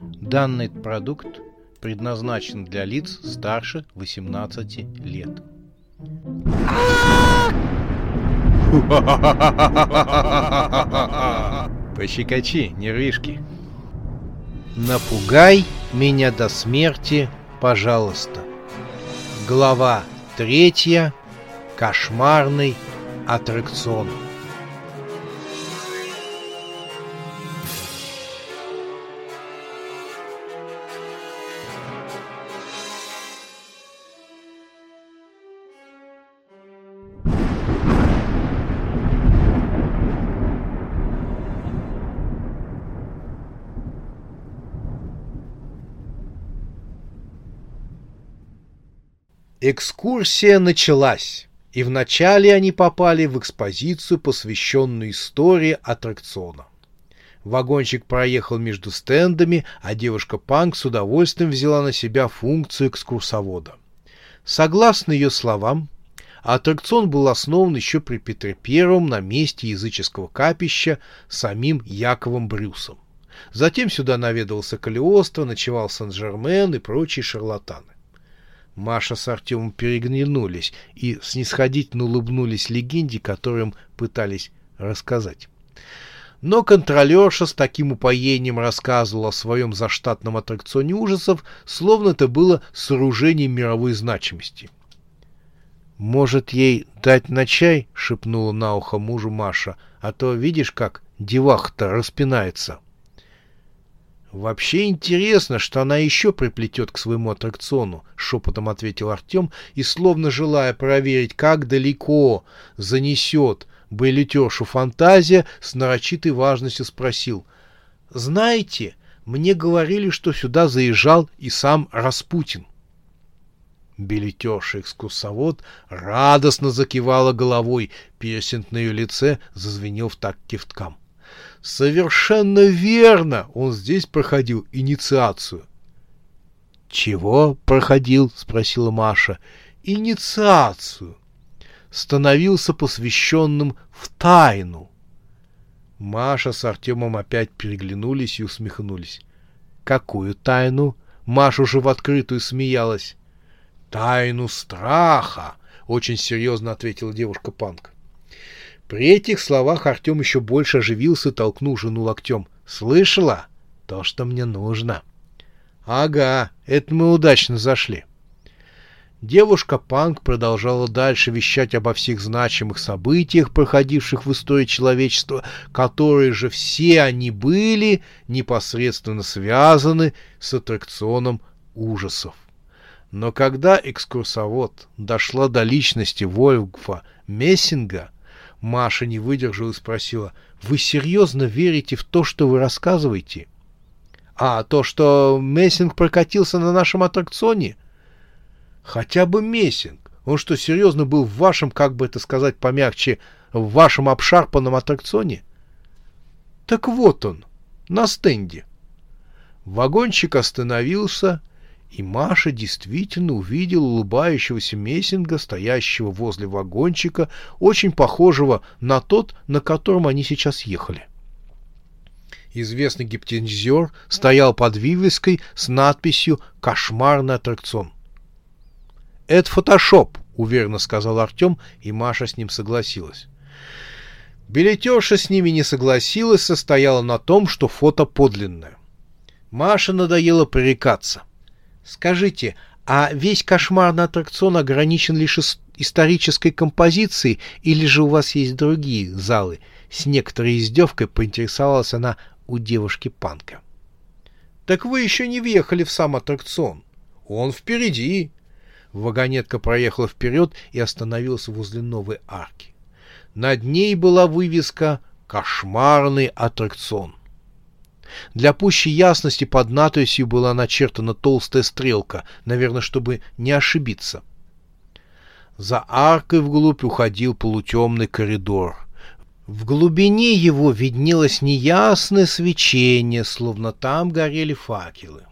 Данный продукт предназначен для лиц старше 18 лет. Пощекочи, нервишки. Напугай меня до смерти, пожалуйста. Глава третья. Кошмарный аттракцион. Экскурсия началась, и вначале они попали в экспозицию, посвященную истории аттракциона. Вагончик проехал между стендами, а девушка Панк с удовольствием взяла на себя функцию экскурсовода. Согласно ее словам, аттракцион был основан еще при Петре Первом на месте языческого капища самим Яковом Брюсом. Затем сюда наведывался Калиостро, ночевал Сан-Жермен и прочие шарлатаны. Маша с Артемом переглянулись и снисходительно улыбнулись легенде, которым пытались рассказать. Но контролерша с таким упоением рассказывала о своем заштатном аттракционе ужасов, словно это было сооружение мировой значимости. «Может, ей дать на чай?» — шепнула на ухо мужу Маша. «А то видишь, как девах-то распинается». «Вообще интересно, что она еще приплетет к своему аттракциону», — шепотом ответил Артем и, словно желая проверить, как далеко занесет билетершу фантазия, с нарочитой важностью спросил. «Знаете, мне говорили, что сюда заезжал и сам Распутин». Билетерша-экскурсовод радостно закивала головой, пирсинг на ее лице зазвенел в так кивткам. Совершенно верно, он здесь проходил инициацию. Чего проходил? спросила Маша. Инициацию. Становился посвященным в тайну. Маша с Артемом опять переглянулись и усмехнулись. Какую тайну? Маша уже в открытую смеялась. Тайну страха, очень серьезно ответила девушка Панк. При этих словах Артем еще больше оживился, толкнул жену локтем. «Слышала? То, что мне нужно». «Ага, это мы удачно зашли». Девушка Панк продолжала дальше вещать обо всех значимых событиях, проходивших в истории человечества, которые же все они были непосредственно связаны с аттракционом ужасов. Но когда экскурсовод дошла до личности Вольфа Мессинга, Маша не выдержала и спросила, «Вы серьезно верите в то, что вы рассказываете?» «А то, что Мессинг прокатился на нашем аттракционе?» «Хотя бы Мессинг. Он что, серьезно был в вашем, как бы это сказать помягче, в вашем обшарпанном аттракционе?» «Так вот он, на стенде». Вагончик остановился, и Маша действительно увидела улыбающегося Мессинга, стоящего возле вагончика, очень похожего на тот, на котором они сейчас ехали. Известный гипнотизер стоял под вывеской с надписью «Кошмарный аттракцион». «Это фотошоп», — уверенно сказал Артем, и Маша с ним согласилась. Билетерша с ними не согласилась, состояла на том, что фото подлинное. Маше надоело пререкаться — Скажите, а весь кошмарный аттракцион ограничен лишь исторической композицией, или же у вас есть другие залы? С некоторой издевкой поинтересовалась она у девушки Панка. Так вы еще не въехали в сам аттракцион. Он впереди. Вагонетка проехала вперед и остановилась возле новой арки. Над ней была вывеска «Кошмарный аттракцион». Для пущей ясности под надписью была начертана толстая стрелка, наверное, чтобы не ошибиться. За аркой вглубь уходил полутемный коридор. В глубине его виднелось неясное свечение, словно там горели факелы.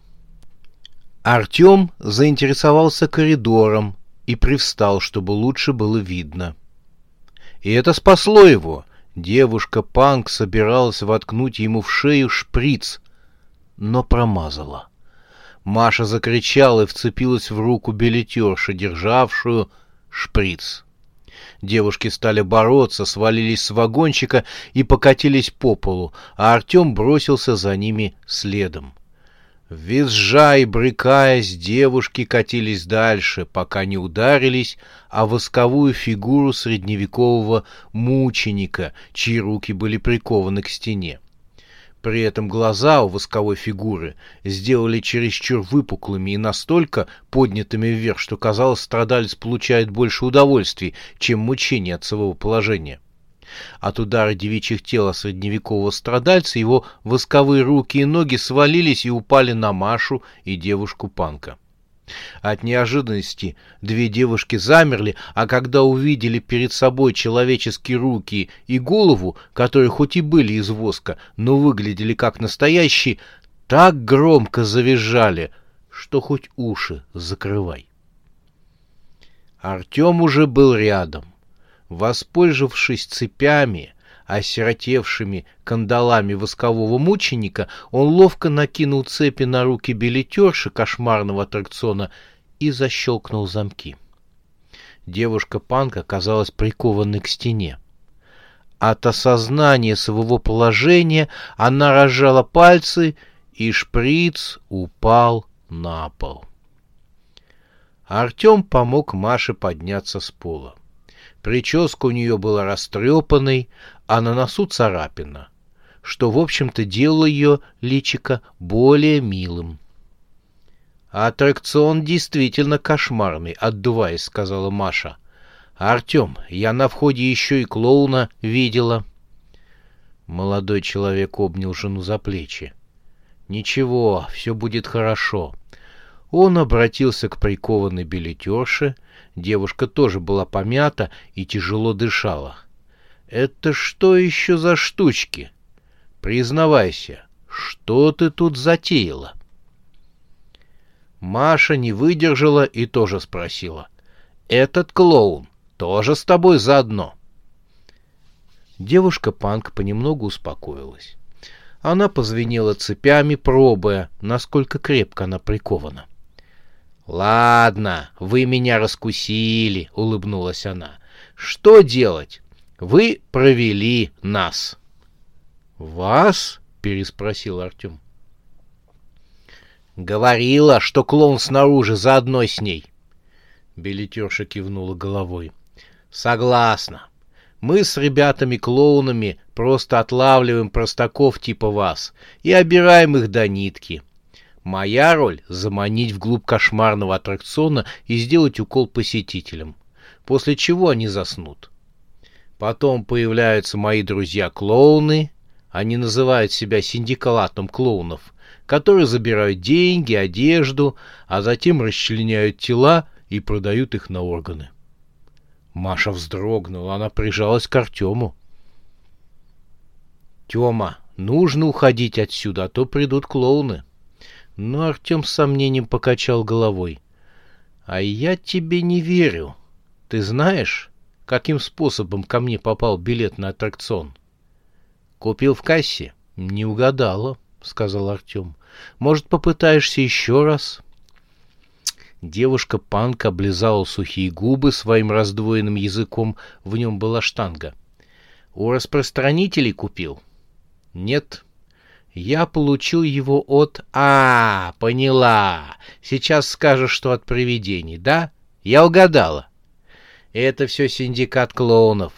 Артем заинтересовался коридором и привстал, чтобы лучше было видно. И это спасло его — Девушка Панк собиралась воткнуть ему в шею шприц. но промазала. Маша закричала и вцепилась в руку билетерши, державшую шприц. Девушки стали бороться, свалились с вагончика и покатились по полу, а Артем бросился за ними следом. Визжа и брыкаясь, девушки катились дальше, пока не ударились о восковую фигуру средневекового мученика, чьи руки были прикованы к стене. При этом глаза у восковой фигуры сделали чересчур выпуклыми и настолько поднятыми вверх, что, казалось, страдалец получает больше удовольствий, чем мучение от своего положения. От удара девичьих тела средневекового страдальца его восковые руки и ноги свалились и упали на Машу и девушку-панка. От неожиданности две девушки замерли, а когда увидели перед собой человеческие руки и голову, которые хоть и были из воска, но выглядели как настоящие, так громко завизжали, что хоть уши закрывай. Артем уже был рядом. Воспользовавшись цепями, осиротевшими кандалами воскового мученика, он ловко накинул цепи на руки билетерши кошмарного аттракциона и защелкнул замки. Девушка-панк оказалась прикованной к стене. От осознания своего положения она разжала пальцы, и шприц упал на пол. Артем помог Маше подняться с пола. Прическа у нее была растрепанной, а на носу царапина, что, в общем-то, делало ее личико более милым. «Аттракцион действительно кошмарный», — отдуваясь, сказала Маша. «Артем, я на входе еще и клоуна видела». Молодой человек обнял жену за плечи. «Ничего, все будет хорошо». Он обратился к прикованной билетерше, Девушка тоже была помята и тяжело дышала. «Это что еще за штучки? Признавайся, что ты тут затеяла?» Маша не выдержала и тоже спросила. «Этот клоун тоже с тобой заодно?» Девушка-панк понемногу успокоилась. Она позвенела цепями, пробуя, насколько крепко она прикована. «Ладно, вы меня раскусили», — улыбнулась она. «Что делать? Вы провели нас». «Вас?» — переспросил Артем. «Говорила, что клоун снаружи заодно с ней». Билетерша кивнула головой. «Согласна. Мы с ребятами-клоунами просто отлавливаем простаков типа вас и обираем их до нитки. Моя роль — заманить вглубь кошмарного аттракциона и сделать укол посетителям, после чего они заснут. Потом появляются мои друзья-клоуны, они называют себя синдикалатом клоунов, которые забирают деньги, одежду, а затем расчленяют тела и продают их на органы. Маша вздрогнула, она прижалась к Артему. «Тема, нужно уходить отсюда, а то придут клоуны». Но Артем с сомнением покачал головой. «А я тебе не верю. Ты знаешь, каким способом ко мне попал билет на аттракцион?» «Купил в кассе?» «Не угадала», — сказал Артем. «Может, попытаешься еще раз?» Девушка-панк облизала сухие губы своим раздвоенным языком, в нем была штанга. «У распространителей купил?» «Нет», я получил его от... А, поняла. Сейчас скажешь, что от привидений, да? Я угадала. Это все синдикат клоунов.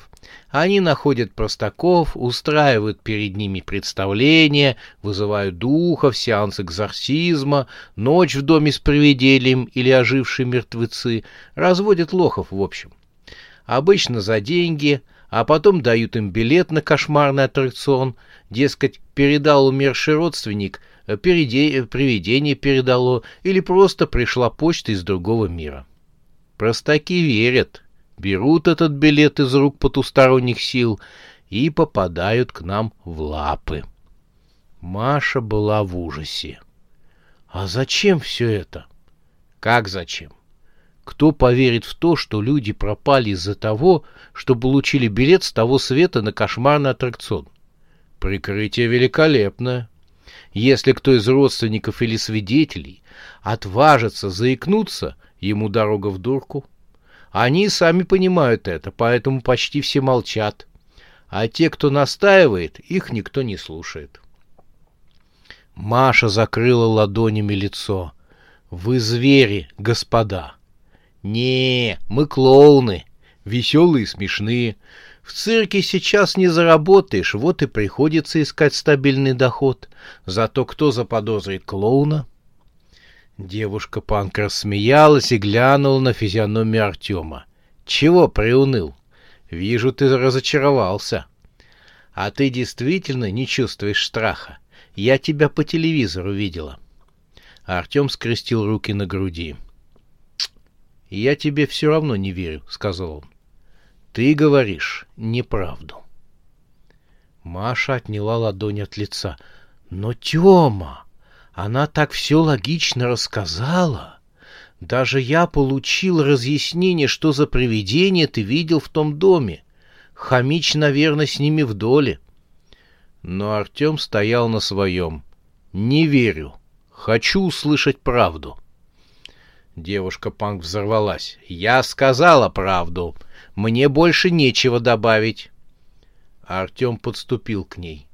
Они находят простаков, устраивают перед ними представления, вызывают духов, сеанс экзорсизма, ночь в доме с привидением или ожившие мертвецы, разводят лохов в общем. Обычно за деньги, а потом дают им билет на кошмарный аттракцион, дескать, передал умерший родственник, э, переде... привидение передало или просто пришла почта из другого мира. Простаки верят, берут этот билет из рук потусторонних сил и попадают к нам в лапы. Маша была в ужасе. А зачем все это? Как зачем? Кто поверит в то, что люди пропали из-за того, что получили билет с того света на кошмарный аттракцион? Прикрытие великолепное. Если кто из родственников или свидетелей отважится заикнуться, ему дорога в дурку. Они сами понимают это, поэтому почти все молчат. А те, кто настаивает, их никто не слушает. Маша закрыла ладонями лицо. «Вы звери, господа!» «Не, мы клоуны, веселые и смешные. В цирке сейчас не заработаешь, вот и приходится искать стабильный доход. Зато кто заподозрит клоуна?» Девушка-панк рассмеялась и глянула на физиономию Артема. «Чего приуныл? Вижу, ты разочаровался. А ты действительно не чувствуешь страха? Я тебя по телевизору видела». Артем скрестил руки на груди. «Я тебе все равно не верю», — сказал он. «Ты говоришь неправду». Маша отняла ладонь от лица. «Но, Тёма, она так все логично рассказала. Даже я получил разъяснение, что за привидение ты видел в том доме. Хамич, наверное, с ними в доле». Но Артем стоял на своем. «Не верю. Хочу услышать правду». Девушка-панк взорвалась. «Я сказала правду. Мне больше нечего добавить». Артем подступил к ней.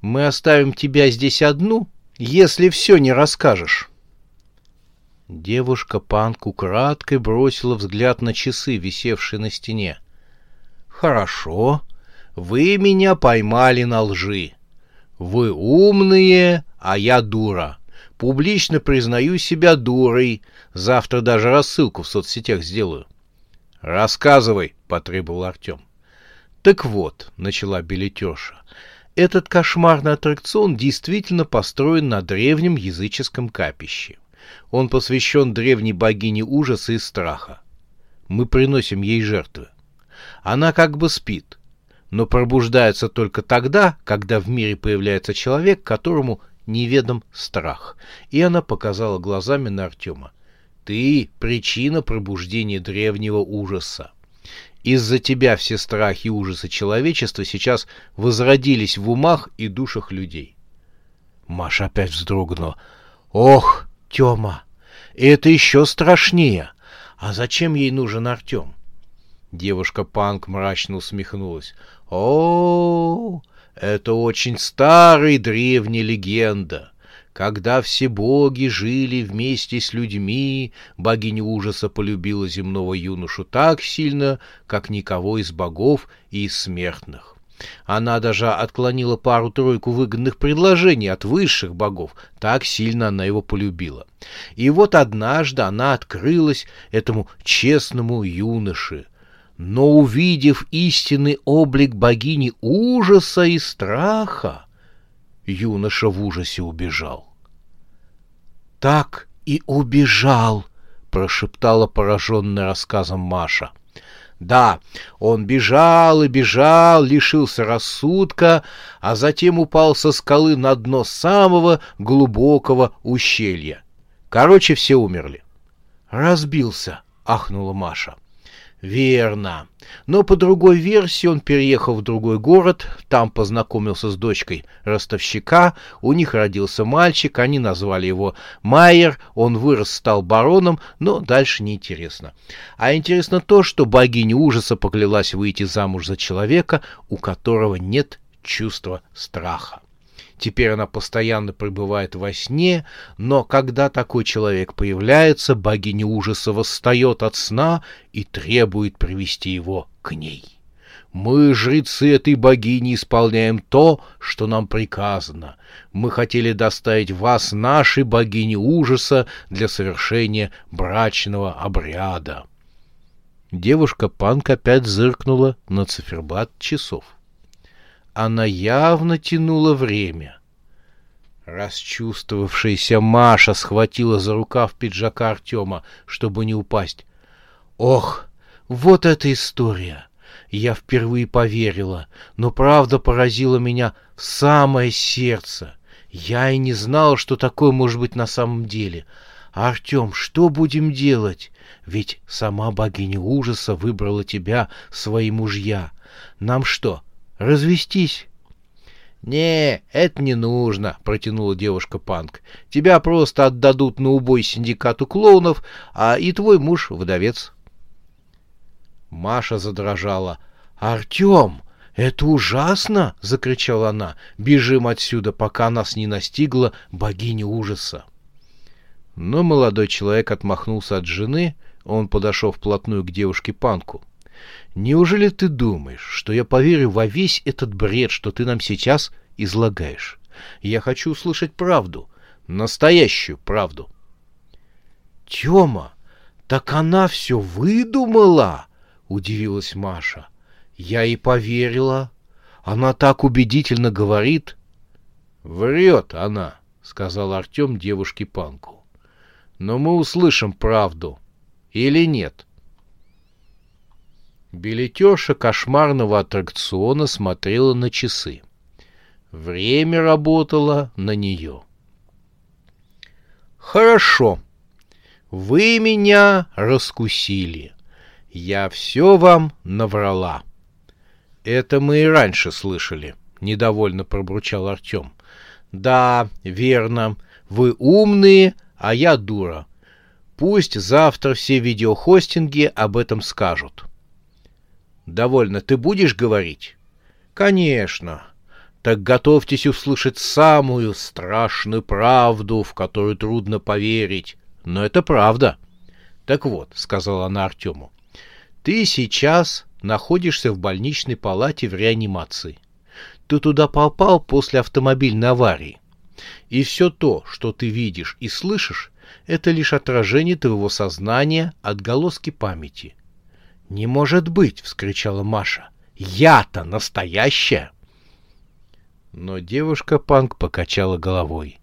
«Мы оставим тебя здесь одну, если все не расскажешь». Девушка-панк украдкой бросила взгляд на часы, висевшие на стене. «Хорошо. Вы меня поймали на лжи. Вы умные, а я дура. Публично признаю себя дурой. Завтра даже рассылку в соцсетях сделаю. Рассказывай, потребовал Артем. Так вот, начала билетерша, этот кошмарный аттракцион действительно построен на древнем языческом капище. Он посвящен древней богине ужаса и страха. Мы приносим ей жертвы. Она как бы спит, но пробуждается только тогда, когда в мире появляется человек, которому неведом страх. И она показала глазами на Артема. Ты — причина пробуждения древнего ужаса. Из-за тебя все страхи и ужасы человечества сейчас возродились в умах и душах людей. Маша опять вздрогнула. Ох, Тёма, это еще страшнее. А зачем ей нужен Артем? Девушка-панк мрачно усмехнулась. О, это очень старая древняя легенда. Когда все боги жили вместе с людьми, богиня ужаса полюбила земного юношу так сильно, как никого из богов и из смертных. Она даже отклонила пару-тройку выгодных предложений от высших богов, так сильно она его полюбила. И вот однажды она открылась этому честному юноше, но увидев истинный облик богини ужаса и страха, юноша в ужасе убежал. «Так и убежал!» — прошептала пораженная рассказом Маша. Да, он бежал и бежал, лишился рассудка, а затем упал со скалы на дно самого глубокого ущелья. Короче, все умерли. «Разбился!» — ахнула Маша. Верно. Но по другой версии он переехал в другой город, там познакомился с дочкой ростовщика, у них родился мальчик, они назвали его Майер, он вырос, стал бароном, но дальше неинтересно. А интересно то, что богиня ужаса поклялась выйти замуж за человека, у которого нет чувства страха. Теперь она постоянно пребывает во сне, но когда такой человек появляется, богиня ужаса восстает от сна и требует привести его к ней. Мы, жрецы этой богини, исполняем то, что нам приказано. Мы хотели доставить вас, нашей богини ужаса, для совершения брачного обряда. Девушка-панк опять зыркнула на циферблат часов она явно тянула время. Расчувствовавшаяся Маша схватила за рукав пиджака Артема, чтобы не упасть. «Ох, вот эта история!» Я впервые поверила, но правда поразила меня в самое сердце. Я и не знала, что такое может быть на самом деле. Артем, что будем делать? Ведь сама богиня ужаса выбрала тебя свои мужья. Нам что, развестись. «Не, это не нужно», — протянула девушка Панк. «Тебя просто отдадут на убой синдикату клоунов, а и твой муж — вдовец». Маша задрожала. «Артем, это ужасно!» — закричала она. «Бежим отсюда, пока нас не настигла богиня ужаса». Но молодой человек отмахнулся от жены, он подошел вплотную к девушке Панку. «Неужели ты думаешь, что я поверю во весь этот бред, что ты нам сейчас излагаешь? Я хочу услышать правду, настоящую правду». «Тема, так она все выдумала!» — удивилась Маша. «Я и поверила. Она так убедительно говорит». «Врет она», — сказал Артем девушке Панку но мы услышим правду. Или нет? Билетерша кошмарного аттракциона смотрела на часы. Время работало на нее. «Хорошо. Вы меня раскусили. Я все вам наврала». «Это мы и раньше слышали», — недовольно пробурчал Артем. «Да, верно. Вы умные, а я дура. Пусть завтра все видеохостинги об этом скажут. Довольно, ты будешь говорить? Конечно. Так готовьтесь услышать самую страшную правду, в которую трудно поверить. Но это правда. Так вот, сказала она Артему, ты сейчас находишься в больничной палате в реанимации. Ты туда попал после автомобильной аварии. И все то, что ты видишь и слышишь, это лишь отражение твоего сознания, отголоски памяти. «Не может быть!» — вскричала Маша. «Я-то настоящая!» Но девушка-панк покачала головой.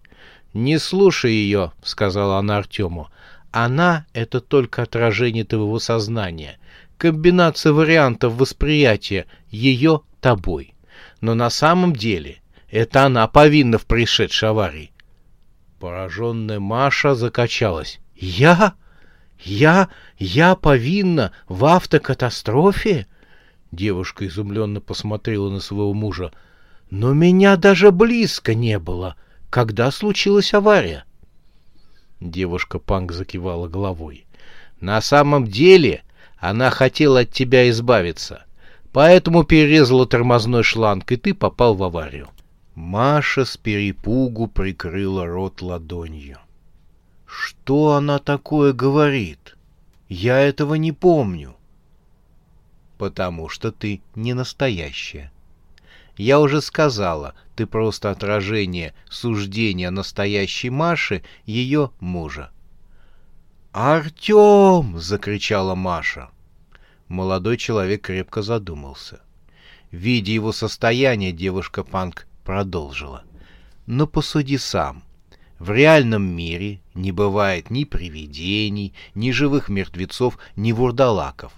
«Не слушай ее», — сказала она Артему. «Она — это только отражение твоего сознания, комбинация вариантов восприятия ее тобой. Но на самом деле это она повинна в происшедшей аварии. Пораженная Маша закачалась. «Я? Я? Я повинна в автокатастрофе?» Девушка изумленно посмотрела на своего мужа. «Но меня даже близко не было. Когда случилась авария?» Девушка-панк закивала головой. «На самом деле она хотела от тебя избавиться, поэтому перерезала тормозной шланг, и ты попал в аварию. Маша с перепугу прикрыла рот ладонью. «Что она такое говорит? Я этого не помню». «Потому что ты не настоящая. Я уже сказала, ты просто отражение суждения настоящей Маши, ее мужа». «Артем!» — закричала Маша. Молодой человек крепко задумался. Видя его состояние, девушка-панк продолжила. Но посуди сам. В реальном мире не бывает ни привидений, ни живых мертвецов, ни вурдалаков.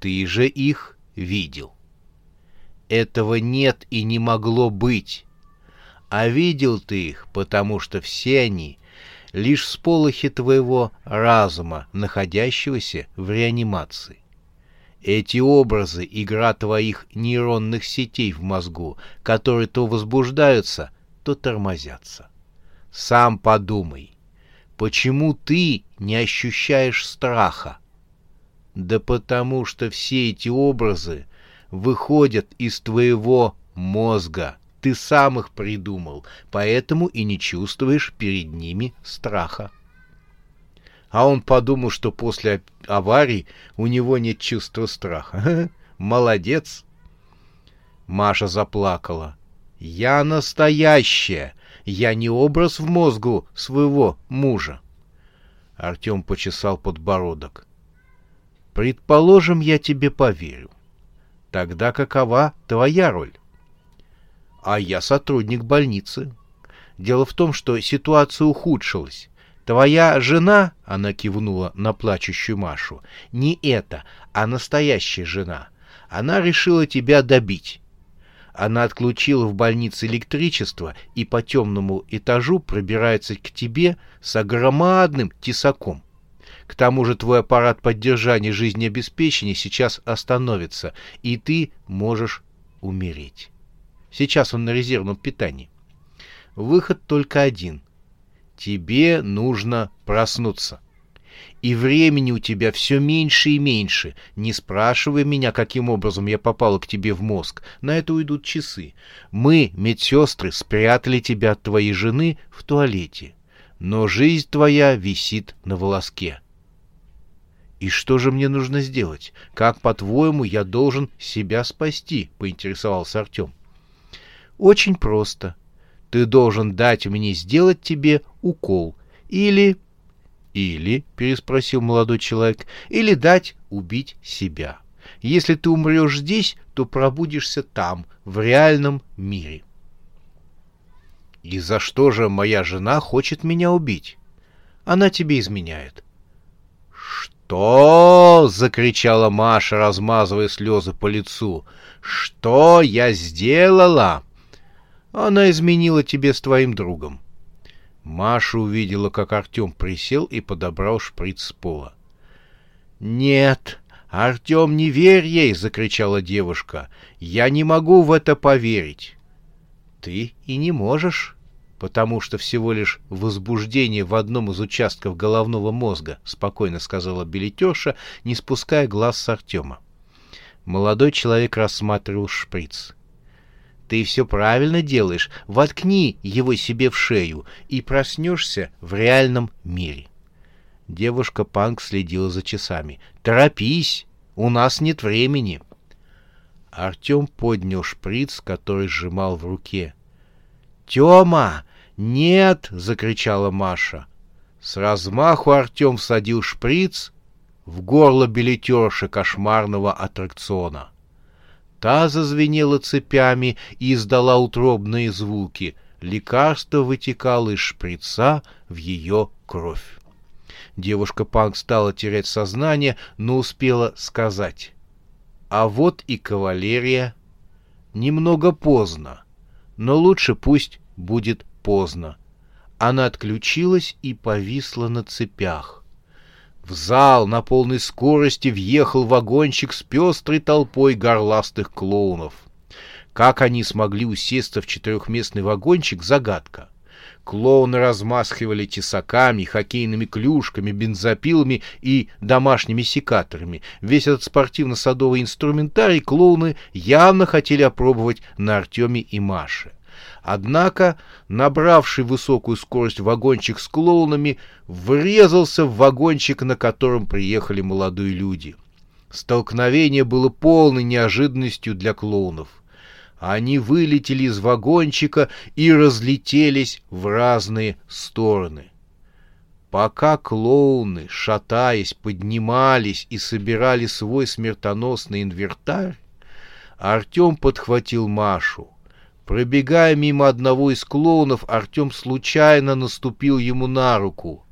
Ты же их видел. Этого нет и не могло быть. А видел ты их, потому что все они — лишь сполохи твоего разума, находящегося в реанимации. Эти образы — игра твоих нейронных сетей в мозгу, которые то возбуждаются, то тормозятся. Сам подумай, почему ты не ощущаешь страха? Да потому что все эти образы выходят из твоего мозга. Ты сам их придумал, поэтому и не чувствуешь перед ними страха а он подумал, что после аварии у него нет чувства страха. Молодец. Маша заплакала. Я настоящая. Я не образ в мозгу своего мужа. Артем почесал подбородок. Предположим, я тебе поверю. Тогда какова твоя роль? А я сотрудник больницы. Дело в том, что ситуация ухудшилась. Твоя жена, — она кивнула на плачущую Машу, — не эта, а настоящая жена. Она решила тебя добить. Она отключила в больнице электричество и по темному этажу пробирается к тебе с огромадным тесаком. К тому же твой аппарат поддержания жизнеобеспечения сейчас остановится, и ты можешь умереть. Сейчас он на резервном питании. Выход только один. Тебе нужно проснуться. И времени у тебя все меньше и меньше. Не спрашивай меня, каким образом я попала к тебе в мозг. На это уйдут часы. Мы, медсестры, спрятали тебя от твоей жены в туалете. Но жизнь твоя висит на волоске. «И что же мне нужно сделать? Как, по-твоему, я должен себя спасти?» — поинтересовался Артем. «Очень просто. Ты должен дать мне сделать тебе укол. Или...» «Или», — переспросил молодой человек, — «или дать убить себя. Если ты умрешь здесь, то пробудишься там, в реальном мире». «И за что же моя жена хочет меня убить?» «Она тебе изменяет». «Что?» — закричала Маша, размазывая слезы по лицу. «Что я сделала?» «Она изменила тебе с твоим другом». Маша увидела, как Артем присел и подобрал шприц с пола. «Нет, Артем, не верь ей!» — закричала девушка. «Я не могу в это поверить». «Ты и не можешь» потому что всего лишь возбуждение в одном из участков головного мозга, спокойно сказала билетерша, не спуская глаз с Артема. Молодой человек рассматривал шприц. Ты все правильно делаешь. Воткни его себе в шею и проснешься в реальном мире. Девушка-панк следила за часами. «Торопись! У нас нет времени!» Артем поднял шприц, который сжимал в руке. «Тема! «Нет!» — закричала Маша. С размаху Артем всадил шприц в горло билетерши кошмарного аттракциона. Та зазвенела цепями и издала утробные звуки. Лекарство вытекало из шприца в ее кровь. Девушка-панк стала терять сознание, но успела сказать. А вот и кавалерия. Немного поздно, но лучше пусть будет поздно. Она отключилась и повисла на цепях. В зал на полной скорости въехал вагончик с пестрой толпой горластых клоунов. Как они смогли усесться в четырехместный вагончик — загадка. Клоуны размахивали тесаками, хоккейными клюшками, бензопилами и домашними секаторами. Весь этот спортивно-садовый инструментарий клоуны явно хотели опробовать на Артеме и Маше. Однако, набравший высокую скорость вагончик с клоунами, врезался в вагончик, на котором приехали молодые люди. Столкновение было полной неожиданностью для клоунов. Они вылетели из вагончика и разлетелись в разные стороны. Пока клоуны, шатаясь, поднимались и собирали свой смертоносный инвентарь, Артем подхватил Машу — Пробегая мимо одного из клоунов, Артем случайно наступил ему на руку.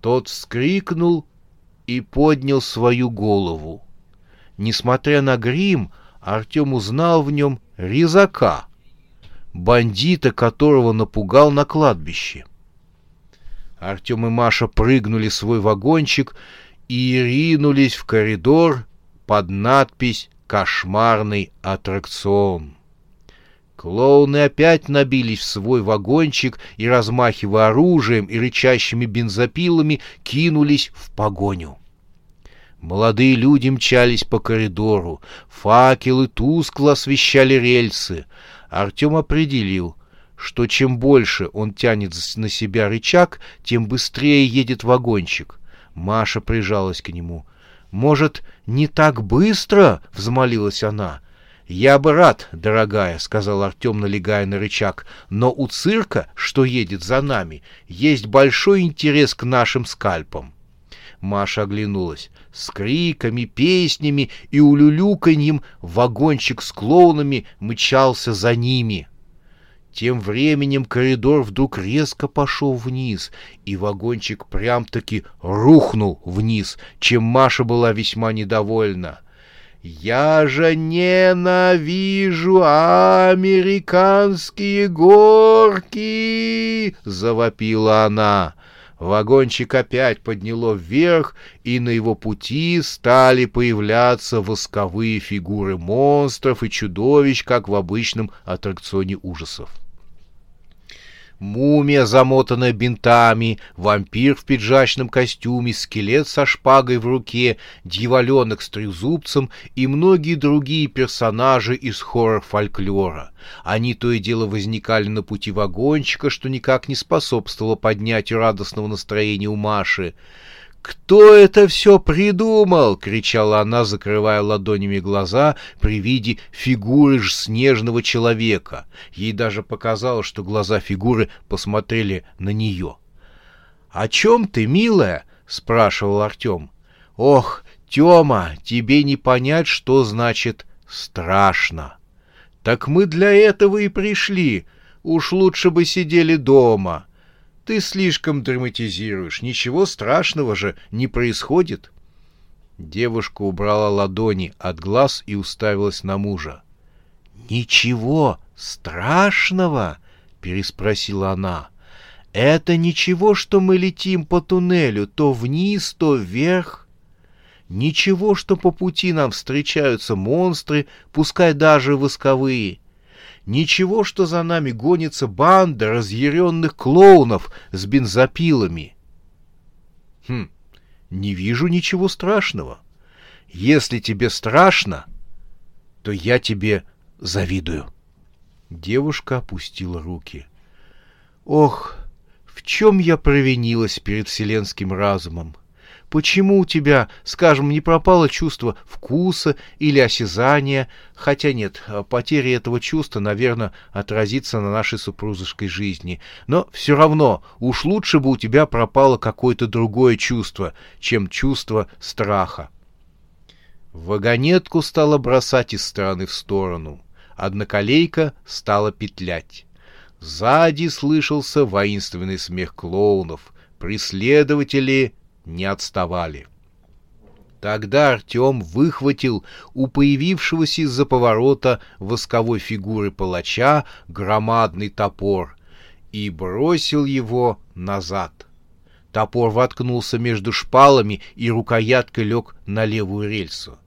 Тот вскрикнул и поднял свою голову. Несмотря на грим, Артем узнал в нем резака, бандита, которого напугал на кладбище. Артем и Маша прыгнули в свой вагончик и ринулись в коридор под надпись «Кошмарный аттракцион». Клоуны опять набились в свой вагончик и, размахивая оружием и рычащими бензопилами, кинулись в погоню. Молодые люди мчались по коридору, факелы тускло освещали рельсы. Артем определил, что чем больше он тянет на себя рычаг, тем быстрее едет вагончик. Маша прижалась к нему. «Может, не так быстро?» — взмолилась она. «Я бы рад, дорогая», — сказал Артем, налегая на рычаг, «но у цирка, что едет за нами, есть большой интерес к нашим скальпам». Маша оглянулась. С криками, песнями и улюлюканьем вагончик с клоунами мчался за ними. Тем временем коридор вдруг резко пошел вниз, и вагончик прям-таки рухнул вниз, чем Маша была весьма недовольна. «Я же ненавижу американские горки!» — завопила она. Вагончик опять подняло вверх, и на его пути стали появляться восковые фигуры монстров и чудовищ, как в обычном аттракционе ужасов. Мумия, замотанная бинтами, вампир в пиджачном костюме, скелет со шпагой в руке, дьяволенок с трезубцем и многие другие персонажи из хоррор-фольклора. Они то и дело возникали на пути вагончика, что никак не способствовало поднятию радостного настроения у Маши. «Кто это все придумал?» — кричала она, закрывая ладонями глаза при виде фигуры ж снежного человека. Ей даже показалось, что глаза фигуры посмотрели на нее. «О чем ты, милая?» — спрашивал Артем. «Ох, Тема, тебе не понять, что значит «страшно». Так мы для этого и пришли. Уж лучше бы сидели дома». Ты слишком драматизируешь. Ничего страшного же не происходит. Девушка убрала ладони от глаз и уставилась на мужа. «Ничего страшного?» — переспросила она. «Это ничего, что мы летим по туннелю то вниз, то вверх. Ничего, что по пути нам встречаются монстры, пускай даже восковые. Ничего, что за нами гонится банда разъяренных клоунов с бензопилами. Хм, не вижу ничего страшного. Если тебе страшно, то я тебе завидую. Девушка опустила руки. Ох, в чем я провинилась перед вселенским разумом? Почему у тебя, скажем, не пропало чувство вкуса или осязания? Хотя нет, потеря этого чувства, наверное, отразится на нашей супружеской жизни. Но все равно уж лучше бы у тебя пропало какое-то другое чувство, чем чувство страха. Вагонетку стала бросать из стороны в сторону. Одноколейка стала петлять. Сзади слышался воинственный смех клоунов. Преследователи не отставали. Тогда Артем выхватил у появившегося из-за поворота восковой фигуры палача громадный топор и бросил его назад. Топор воткнулся между шпалами, и рукоятка лег на левую рельсу.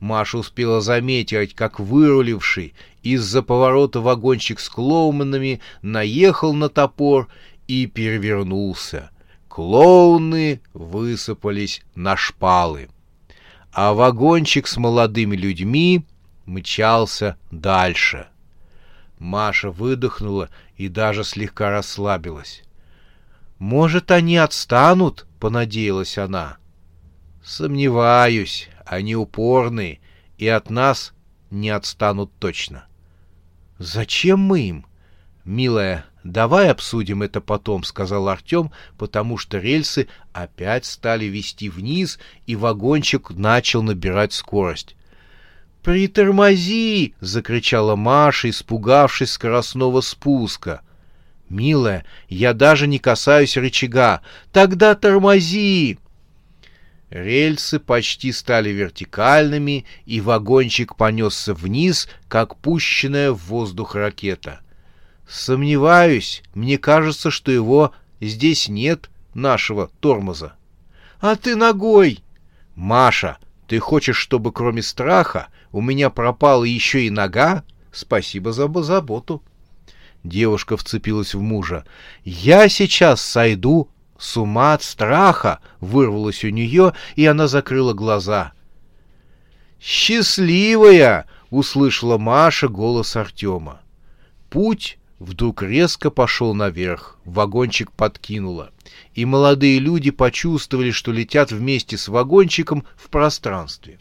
Маша успела заметить, как выруливший из-за поворота вагончик с клоуманами наехал на топор и перевернулся. Клоуны высыпались на шпалы, а вагончик с молодыми людьми мчался дальше. Маша выдохнула и даже слегка расслабилась. «Может, они отстанут?» — понадеялась она. «Сомневаюсь, они упорные и от нас не отстанут точно». «Зачем мы им?» «Милая, давай обсудим это потом», — сказал Артем, потому что рельсы опять стали вести вниз, и вагончик начал набирать скорость. «Притормози!» — закричала Маша, испугавшись скоростного спуска. «Милая, я даже не касаюсь рычага. Тогда тормози!» Рельсы почти стали вертикальными, и вагончик понесся вниз, как пущенная в воздух ракета. Сомневаюсь, мне кажется, что его здесь нет, нашего тормоза. А ты ногой! Маша, ты хочешь, чтобы кроме страха у меня пропала еще и нога? Спасибо за заботу. Девушка вцепилась в мужа. Я сейчас сойду с ума от страха, вырвалось у нее, и она закрыла глаза. «Счастливая!» — услышала Маша голос Артема. Путь вдруг резко пошел наверх, вагончик подкинуло, и молодые люди почувствовали, что летят вместе с вагончиком в пространстве.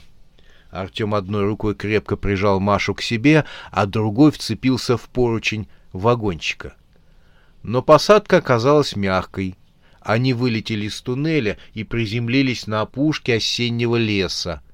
Артем одной рукой крепко прижал Машу к себе, а другой вцепился в поручень вагончика. Но посадка оказалась мягкой. Они вылетели из туннеля и приземлились на опушке осеннего леса.